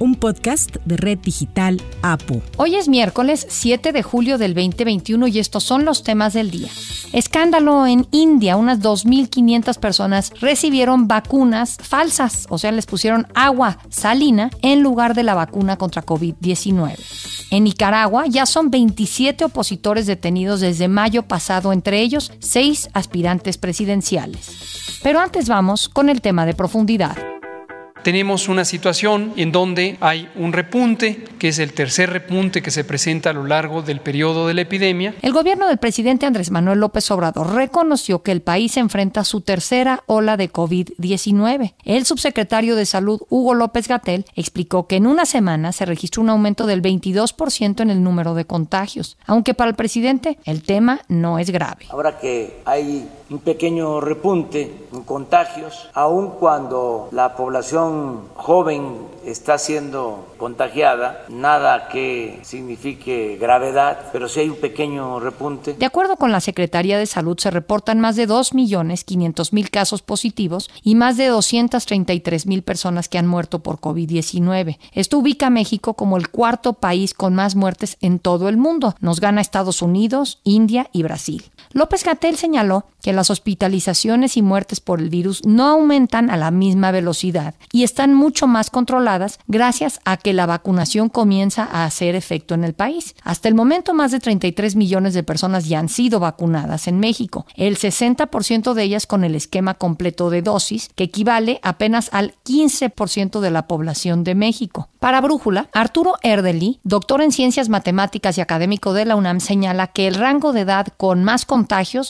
un podcast de Red Digital APU. Hoy es miércoles 7 de julio del 2021 y estos son los temas del día. Escándalo en India, unas 2.500 personas recibieron vacunas falsas, o sea, les pusieron agua salina en lugar de la vacuna contra COVID-19. En Nicaragua ya son 27 opositores detenidos desde mayo pasado, entre ellos 6 aspirantes presidenciales. Pero antes vamos con el tema de profundidad tenemos una situación en donde hay un repunte, que es el tercer repunte que se presenta a lo largo del periodo de la epidemia. El gobierno del presidente Andrés Manuel López Obrador reconoció que el país enfrenta su tercera ola de COVID-19. El subsecretario de Salud, Hugo López Gatel, explicó que en una semana se registró un aumento del 22% en el número de contagios, aunque para el presidente el tema no es grave. Ahora que hay un pequeño repunte en contagios, aun cuando la población joven está siendo contagiada, nada que signifique gravedad, pero sí hay un pequeño repunte. De acuerdo con la Secretaría de Salud, se reportan más de 2.500.000 casos positivos y más de 233.000 personas que han muerto por COVID-19. Esto ubica a México como el cuarto país con más muertes en todo el mundo. Nos gana Estados Unidos, India y Brasil. López Gatel señaló que las hospitalizaciones y muertes por el virus no aumentan a la misma velocidad y están mucho más controladas gracias a que la vacunación comienza a hacer efecto en el país. Hasta el momento más de 33 millones de personas ya han sido vacunadas en México, el 60% de ellas con el esquema completo de dosis, que equivale apenas al 15% de la población de México. Para Brújula, Arturo Erdely, doctor en ciencias matemáticas y académico de la UNAM, señala que el rango de edad con más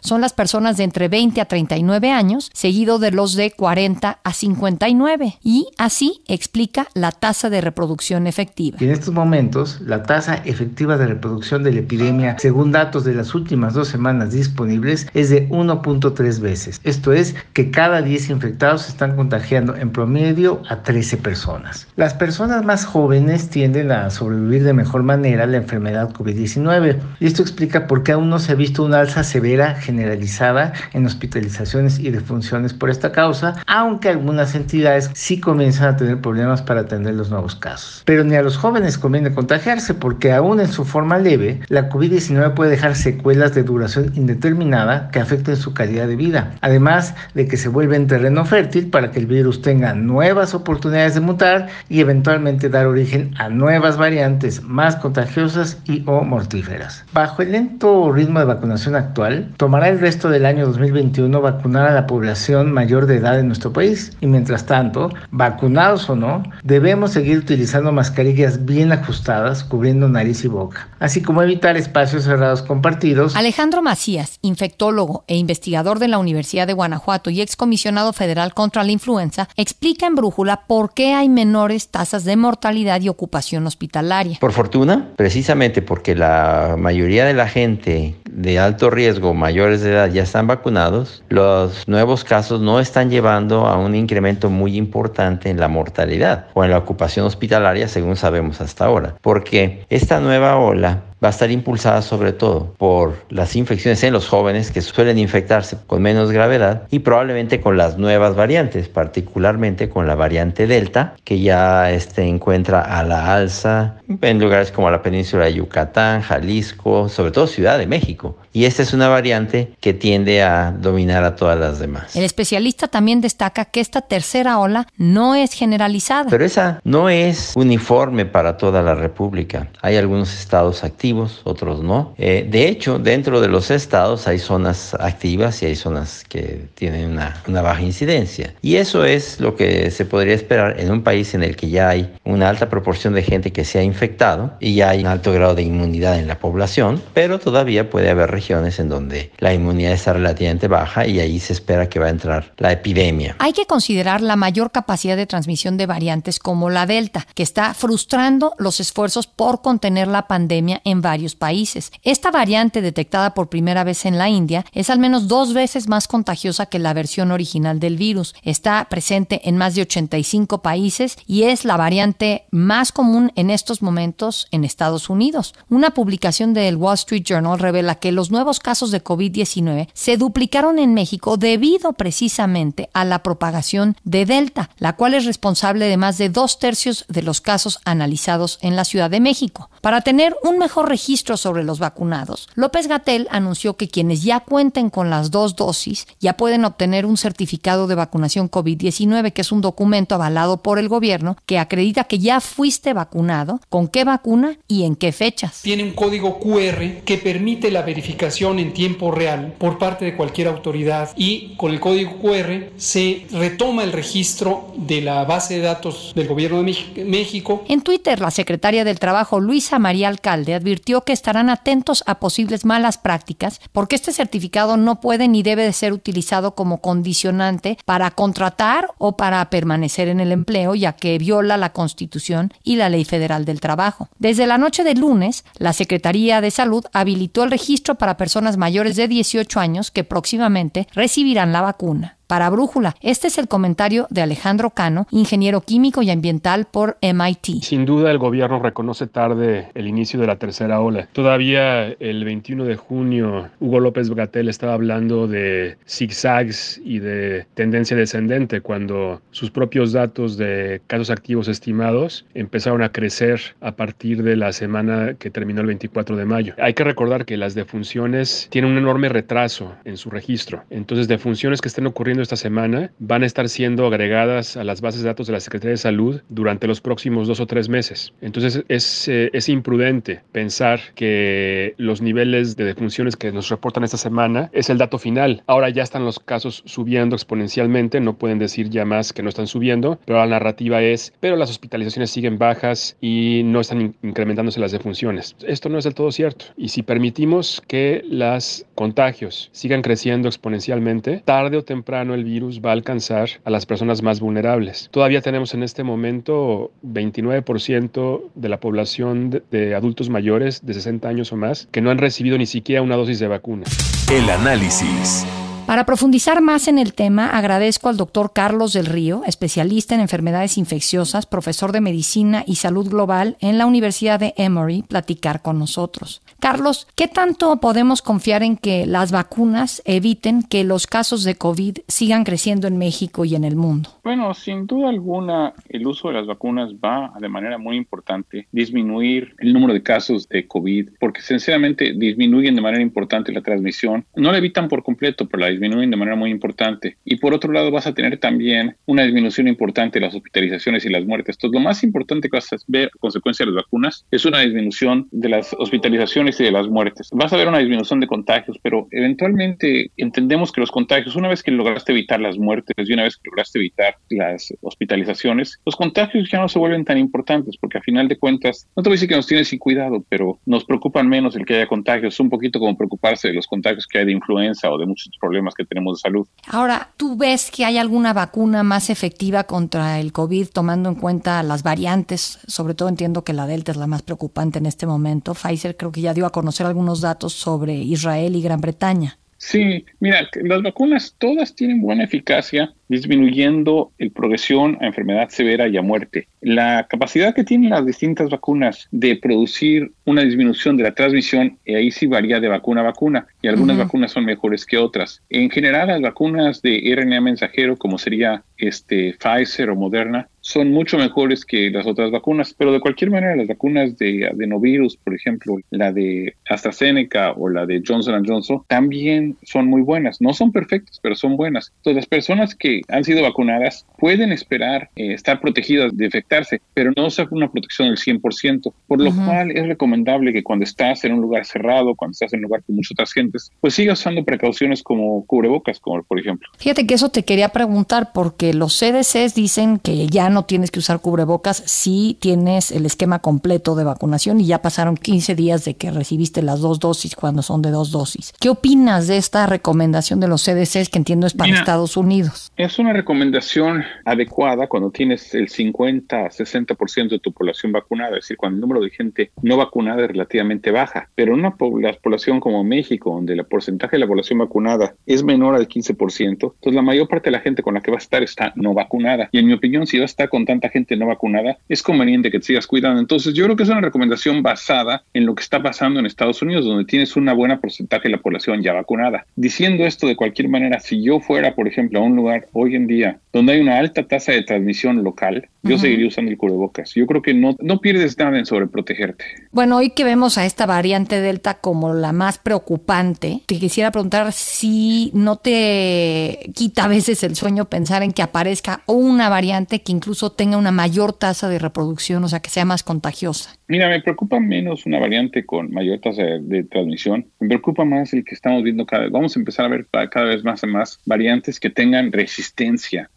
son las personas de entre 20 a 39 años, seguido de los de 40 a 59. Y así explica la tasa de reproducción efectiva. En estos momentos, la tasa efectiva de reproducción de la epidemia, según datos de las últimas dos semanas disponibles, es de 1.3 veces. Esto es que cada 10 infectados están contagiando en promedio a 13 personas. Las personas más jóvenes tienden a sobrevivir de mejor manera a la enfermedad COVID-19. Y esto explica por qué aún no se ha visto una alza severa generalizada en hospitalizaciones y defunciones por esta causa, aunque algunas entidades sí comienzan a tener problemas para atender los nuevos casos. Pero ni a los jóvenes conviene contagiarse porque aún en su forma leve, la COVID-19 puede dejar secuelas de duración indeterminada que afecten su calidad de vida, además de que se vuelve en terreno fértil para que el virus tenga nuevas oportunidades de mutar y eventualmente dar origen a nuevas variantes más contagiosas y o mortíferas. Bajo el lento ritmo de vacunación actual, tomará el resto del año 2021 vacunar a la población mayor de edad en nuestro país y mientras tanto, vacunados o no, debemos seguir utilizando mascarillas bien ajustadas cubriendo nariz y boca, así como evitar espacios cerrados compartidos. Alejandro Macías, infectólogo e investigador de la Universidad de Guanajuato y excomisionado federal contra la influenza, explica en Brújula por qué hay menores tasas de mortalidad y ocupación hospitalaria. Por fortuna, precisamente porque la mayoría de la gente de alto riesgo mayores de edad ya están vacunados, los nuevos casos no están llevando a un incremento muy importante en la mortalidad o en la ocupación hospitalaria, según sabemos hasta ahora, porque esta nueva ola va a estar impulsada sobre todo por las infecciones en los jóvenes que suelen infectarse con menos gravedad y probablemente con las nuevas variantes, particularmente con la variante Delta, que ya este, encuentra a la alza en lugares como la península de Yucatán, Jalisco, sobre todo Ciudad de México. Y esta es una variante que tiende a dominar a todas las demás. El especialista también destaca que esta tercera ola no es generalizada. Pero esa no es uniforme para toda la República. Hay algunos estados activos otros no. Eh, de hecho, dentro de los estados hay zonas activas y hay zonas que tienen una, una baja incidencia. Y eso es lo que se podría esperar en un país en el que ya hay una alta proporción de gente que se ha infectado y ya hay un alto grado de inmunidad en la población, pero todavía puede haber regiones en donde la inmunidad está relativamente baja y ahí se espera que va a entrar la epidemia. Hay que considerar la mayor capacidad de transmisión de variantes como la Delta, que está frustrando los esfuerzos por contener la pandemia en varios países. Esta variante detectada por primera vez en la India es al menos dos veces más contagiosa que la versión original del virus. Está presente en más de 85 países y es la variante más común en estos momentos en Estados Unidos. Una publicación del Wall Street Journal revela que los nuevos casos de COVID-19 se duplicaron en México debido precisamente a la propagación de Delta, la cual es responsable de más de dos tercios de los casos analizados en la Ciudad de México. Para tener un mejor registro sobre los vacunados, López Gatel anunció que quienes ya cuenten con las dos dosis ya pueden obtener un certificado de vacunación COVID-19, que es un documento avalado por el gobierno que acredita que ya fuiste vacunado, con qué vacuna y en qué fechas. Tiene un código QR que permite la verificación en tiempo real por parte de cualquier autoridad y con el código QR se retoma el registro de la base de datos del gobierno de México. En Twitter, la secretaria del Trabajo, Luisa María Alcalde, advirtió que estarán atentos a posibles malas prácticas porque este certificado no puede ni debe de ser utilizado como condicionante para contratar o para permanecer en el empleo, ya que viola la Constitución y la Ley Federal del Trabajo. Desde la noche de lunes, la Secretaría de Salud habilitó el registro para personas mayores de 18 años que próximamente recibirán la vacuna para Brújula. Este es el comentario de Alejandro Cano, ingeniero químico y ambiental por MIT. Sin duda el gobierno reconoce tarde el inicio de la tercera ola. Todavía el 21 de junio Hugo López Gatel estaba hablando de zigzags y de tendencia descendente cuando sus propios datos de casos activos estimados empezaron a crecer a partir de la semana que terminó el 24 de mayo. Hay que recordar que las defunciones tienen un enorme retraso en su registro. Entonces defunciones que estén ocurriendo esta semana van a estar siendo agregadas a las bases de datos de la Secretaría de Salud durante los próximos dos o tres meses. Entonces es, eh, es imprudente pensar que los niveles de defunciones que nos reportan esta semana es el dato final. Ahora ya están los casos subiendo exponencialmente, no pueden decir ya más que no están subiendo, pero la narrativa es, pero las hospitalizaciones siguen bajas y no están incrementándose las defunciones. Esto no es del todo cierto. Y si permitimos que los contagios sigan creciendo exponencialmente, tarde o temprano el virus va a alcanzar a las personas más vulnerables. Todavía tenemos en este momento 29% de la población de, adultos mayores de 60 años o más que no han recibido ni siquiera una dosis de vacuna. El análisis. Para profundizar más en el tema, agradezco al doctor Carlos del Río, especialista en enfermedades infecciosas, profesor de medicina y salud global en la Universidad de Emory, platicar con nosotros. Carlos, ¿qué tanto podemos confiar en que las vacunas eviten que los casos de COVID sigan creciendo en México y en el mundo? Bueno, sin duda alguna, el uso de las vacunas va de manera muy importante disminuir el número de casos de COVID, porque sencillamente disminuyen de manera importante la transmisión. No la evitan por completo, pero la disminuyen de manera muy importante. Y por otro lado, vas a tener también una disminución importante de las hospitalizaciones y las muertes. Entonces, lo más importante que vas a ver a consecuencia de las vacunas es una disminución de las hospitalizaciones y de las muertes. Vas a ver una disminución de contagios, pero eventualmente entendemos que los contagios, una vez que lograste evitar las muertes y una vez que lograste evitar las hospitalizaciones, los contagios ya no se vuelven tan importantes porque a final de cuentas, no te voy a decir que nos tienen sin cuidado, pero nos preocupan menos el que haya contagios. Es un poquito como preocuparse de los contagios que hay de influenza o de muchos problemas que tenemos de salud. Ahora, ¿tú ves que hay alguna vacuna más efectiva contra el COVID tomando en cuenta las variantes? Sobre todo entiendo que la Delta es la más preocupante en este momento. Pfizer creo que ya dio a conocer algunos datos sobre Israel y Gran Bretaña. Sí, mira, las vacunas todas tienen buena eficacia disminuyendo el progresión a enfermedad severa y a muerte. La capacidad que tienen las distintas vacunas de producir una disminución de la transmisión, y ahí sí varía de vacuna a vacuna, y algunas vacunas son mejores que otras. En general, las vacunas de RNA mensajero, como sería este Pfizer o Moderna, son mucho mejores que las otras vacunas, pero de cualquier manera las vacunas de adenovirus, por ejemplo, la de AstraZeneca o la de Johnson Johnson, también son muy buenas. No son perfectas, pero son buenas. Entonces, las personas que que han sido vacunadas pueden esperar eh, estar protegidas de infectarse, pero no es una protección del 100%, por lo cual es recomendable que cuando estás en un lugar cerrado, cuando estás en un lugar con muchas otras gentes, pues sigas usando precauciones como cubrebocas, como por ejemplo. Fíjate que eso te quería preguntar porque los CDCs dicen que ya no tienes que usar cubrebocas si tienes el esquema completo de vacunación y ya pasaron 15 días de que recibiste las dos dosis cuando son de dos dosis. ¿Qué opinas de esta recomendación de los CDCs que entiendo es para Estados Unidos? Es una recomendación adecuada cuando tienes el 50-60% de tu población vacunada, es decir, cuando el número de gente no vacunada es relativamente baja, pero en una población como México, donde el porcentaje de la población vacunada es menor al 15%, entonces la mayor parte de la gente con la que va a estar está no vacunada. Y en mi opinión, si va a estar con tanta gente no vacunada, es conveniente que te sigas cuidando. Entonces yo creo que es una recomendación basada en lo que está pasando en Estados Unidos, donde tienes una buena porcentaje de la población ya vacunada. Diciendo esto de cualquier manera, si yo fuera, por ejemplo, a un lugar hoy en día donde hay una alta tasa de transmisión local, yo seguiría usando el cubrebocas. Yo creo que no, no pierdes nada en sobreprotegerte. Bueno, hoy que vemos a esta variante Delta como la más preocupante, te quisiera preguntar si no te quita a veces el sueño pensar en que aparezca una variante que incluso tenga una mayor tasa de reproducción, o sea, que sea más contagiosa. Mira, me preocupa menos una variante con mayor tasa de, transmisión. Me preocupa más el que estamos viendo cada vez. Vamos a empezar a ver cada vez más y más variantes que tengan resistencia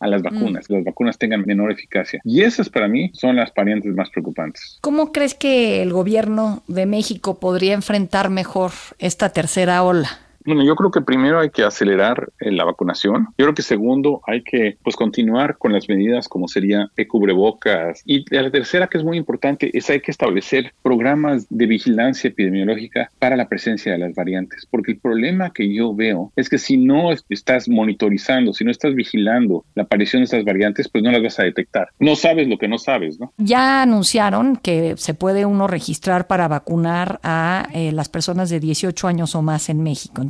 a las mm. vacunas, que las vacunas tengan menor eficacia. Y esas para mí son las variantes más preocupantes. ¿Cómo crees que el gobierno de México podría enfrentar mejor esta tercera ola? Bueno, yo creo que primero hay que acelerar eh, la vacunación. Yo creo que segundo hay que pues continuar con las medidas como sería el cubrebocas. Y la tercera que es muy importante es hay que establecer programas de vigilancia epidemiológica para la presencia de las variantes. Porque el problema que yo veo es que si no estás monitorizando, si no estás vigilando la aparición de estas variantes, pues no las vas a detectar. No sabes lo que no sabes, ¿no? Ya anunciaron que se puede uno registrar para vacunar a eh, las personas de 18 años o más en México.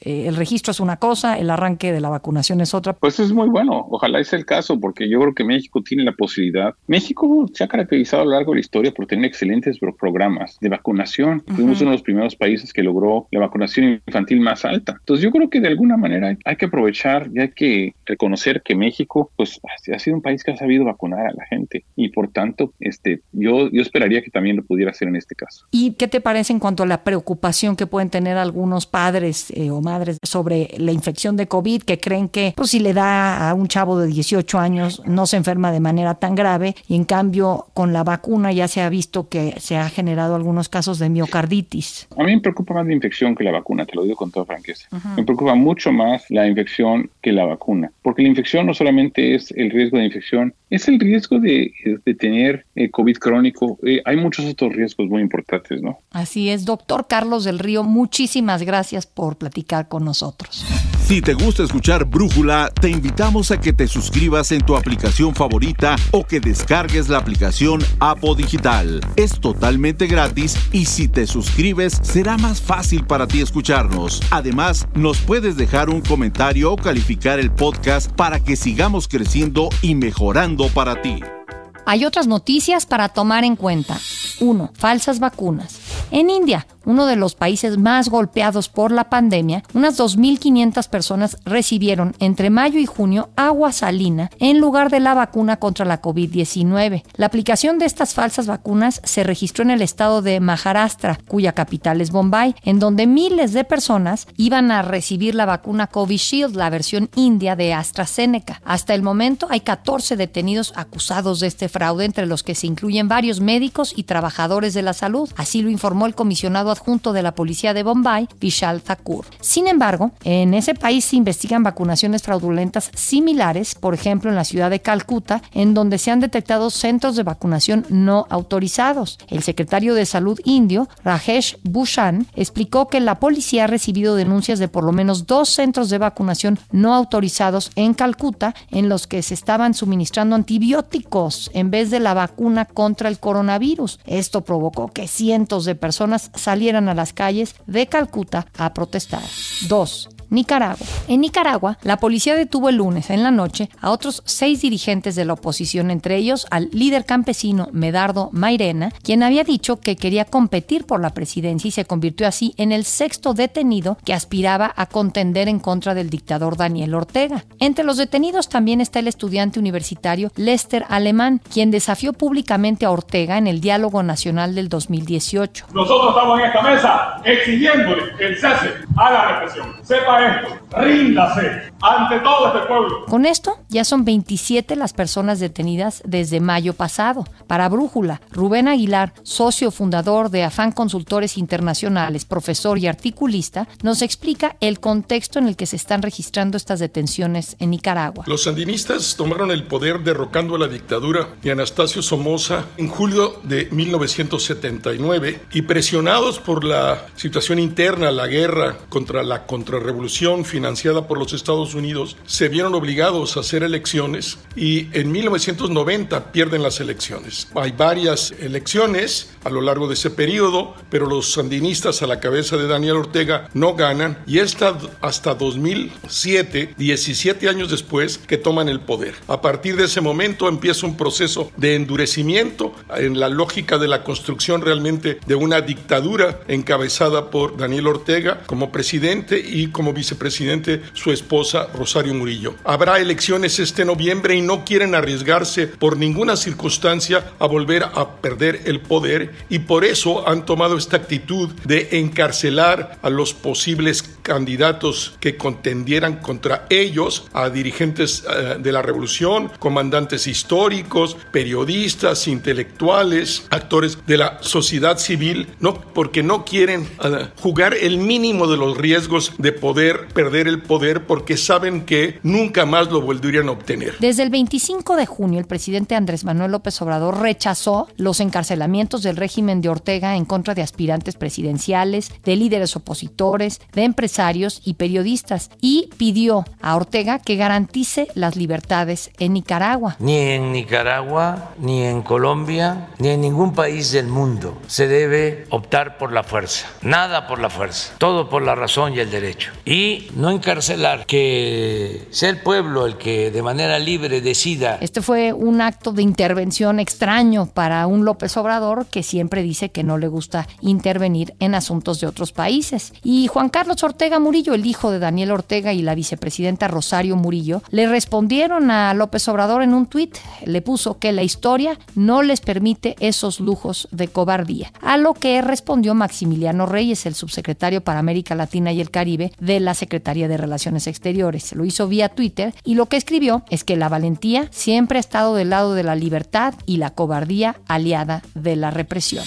Eh, el registro es una cosa, el arranque de la vacunación es otra. Pues es muy bueno, ojalá sea el caso, porque yo creo que México tiene la posibilidad. México se ha caracterizado a lo largo de la historia por tener excelentes programas de vacunación. Fuimos uno de los primeros países que logró la vacunación infantil más alta. Entonces, yo creo que de alguna manera hay que aprovechar y hay que reconocer que México, pues, ha sido un país que ha sabido vacunar a la gente y por tanto, este, yo, yo esperaría que también lo pudiera hacer en este caso. ¿Y qué te parece en cuanto a la preocupación que pueden tener algunos padres eh, o madres sobre la infección de COVID que creen que pues, si le da a un chavo de 18 años no se enferma de manera tan grave y en cambio con la vacuna ya se ha visto que se ha generado algunos casos de miocarditis. A mí me preocupa más la infección que la vacuna, te lo digo con toda franqueza. Me preocupa mucho más la infección que la vacuna, porque la infección no solamente es el riesgo de infección, es el riesgo de, tener eh, COVID crónico. Eh, hay muchos otros riesgos muy importantes, ¿no? Así es, doctor Carlos del Río, muchísimas gracias por platicar con nosotros. Si te gusta escuchar Brújula, te invitamos a que te suscribas en tu aplicación favorita o que descargues la aplicación Apo Digital. Es totalmente gratis y si te suscribes será más fácil para ti escucharnos. Además, nos puedes dejar un comentario o calificar el podcast para que sigamos creciendo y mejorando para ti. Hay otras noticias para tomar en cuenta. 1. Falsas vacunas. En India, uno de los países más golpeados por la pandemia, unas 2.500 personas recibieron entre mayo y junio agua salina en lugar de la vacuna contra la COVID-19. La aplicación de estas falsas vacunas se registró en el estado de Maharashtra, cuya capital es Bombay, en donde miles de personas iban a recibir la vacuna Covishield, la versión india de AstraZeneca. Hasta el momento hay 14 detenidos acusados de este fraude, entre los que se incluyen varios médicos y trabajadores de la salud. Así lo informó el comisionado adjunto de la policía de Bombay, Vishal Thakur. Sin embargo, en ese país se investigan vacunaciones fraudulentas similares, por ejemplo en la ciudad de Calcuta, en donde se han detectado centros de vacunación no autorizados. El secretario de Salud indio, Rajesh Bhushan, explicó que la policía ha recibido denuncias de por lo menos dos centros de vacunación no autorizados en Calcuta, en los que se estaban suministrando antibióticos en vez de la vacuna contra el coronavirus. Esto provocó que cientos de personas salieran a las calles de Calcuta a protestar. 2. Nicaragua. En Nicaragua, la policía detuvo el lunes en la noche a otros seis dirigentes de la oposición, entre ellos al líder campesino Medardo Mairena, quien había dicho que quería competir por la presidencia y se convirtió así en el sexto detenido que aspiraba a contender en contra del dictador Daniel Ortega. Entre los detenidos también está el estudiante universitario Lester Alemán, quien desafió públicamente a Ortega en el diálogo nacional del 2018. Nosotros estamos en esta mesa exigiéndole el cese a la represión. Sepa esto, ríndase ante todo este pueblo. Con esto ya son 27 las personas detenidas desde mayo pasado. Para Brújula, Rubén Aguilar, socio fundador de Afán Consultores Internacionales, profesor y articulista, nos explica el contexto en el que se están registrando estas detenciones en Nicaragua. Los sandinistas tomaron el poder derrocando a la dictadura de Anastasio Somoza en julio de 1979 y presionados por la situación interna, la guerra contra la contrarrevolución financiada por los Estados Unidos, se vieron obligados a hacer elecciones y en 1990 pierden las elecciones. Hay varias elecciones a lo largo de ese periodo, pero los sandinistas a la cabeza de Daniel Ortega no ganan y está hasta 2007, 17 años después, que toman el poder. A partir de ese momento empieza un proceso de endurecimiento en la lógica de la construcción realmente de una dictadura encabezada por Daniel Ortega como presidente y como vicepresidente su esposa Rosario Murillo. Habrá elecciones este noviembre y no quieren arriesgarse por ninguna circunstancia a volver a perder el poder y por eso han tomado esta actitud de encarcelar a los posibles candidatos que contendieran contra ellos, a dirigentes eh, de la revolución, comandantes históricos, periodistas, intelectuales, actores de la sociedad civil, no porque no quieren eh, jugar el mínimo de los riesgos de poder perder el poder porque saben que nunca más lo volverían a obtener. Desde el 25 de junio, el presidente Andrés Manuel López Obrador rechazó los encarcelamientos del régimen de Ortega en contra de aspirantes presidenciales, de líderes opositores, de empresarios y periodistas y pidió a Ortega que garantice las libertades en Nicaragua. Ni en Nicaragua, ni en Colombia, ni en ningún país del mundo se debe optar por la fuerza. Nada por la fuerza, todo por la razón y el derecho. Y no encarcelar, que sea el pueblo el que de manera libre decida. Este fue un acto de intervención extraño para un López Obrador que siempre dice que no le gusta intervenir en asuntos de otros países. Y Juan Carlos Ortega Murillo, el hijo de Daniel Ortega y la vicepresidenta Rosario Murillo, le respondieron a López Obrador en un tuit. Le puso que la historia no les permite esos lujos de cobardía. A lo que respondió Maximiliano Reyes, el subsecretario para América Latina y el Caribe de la Secretaría de Relaciones Exteriores. Lo hizo vía Twitter y lo que escribió es que la valentía siempre ha estado del lado de la libertad y la cobardía aliada de la represión.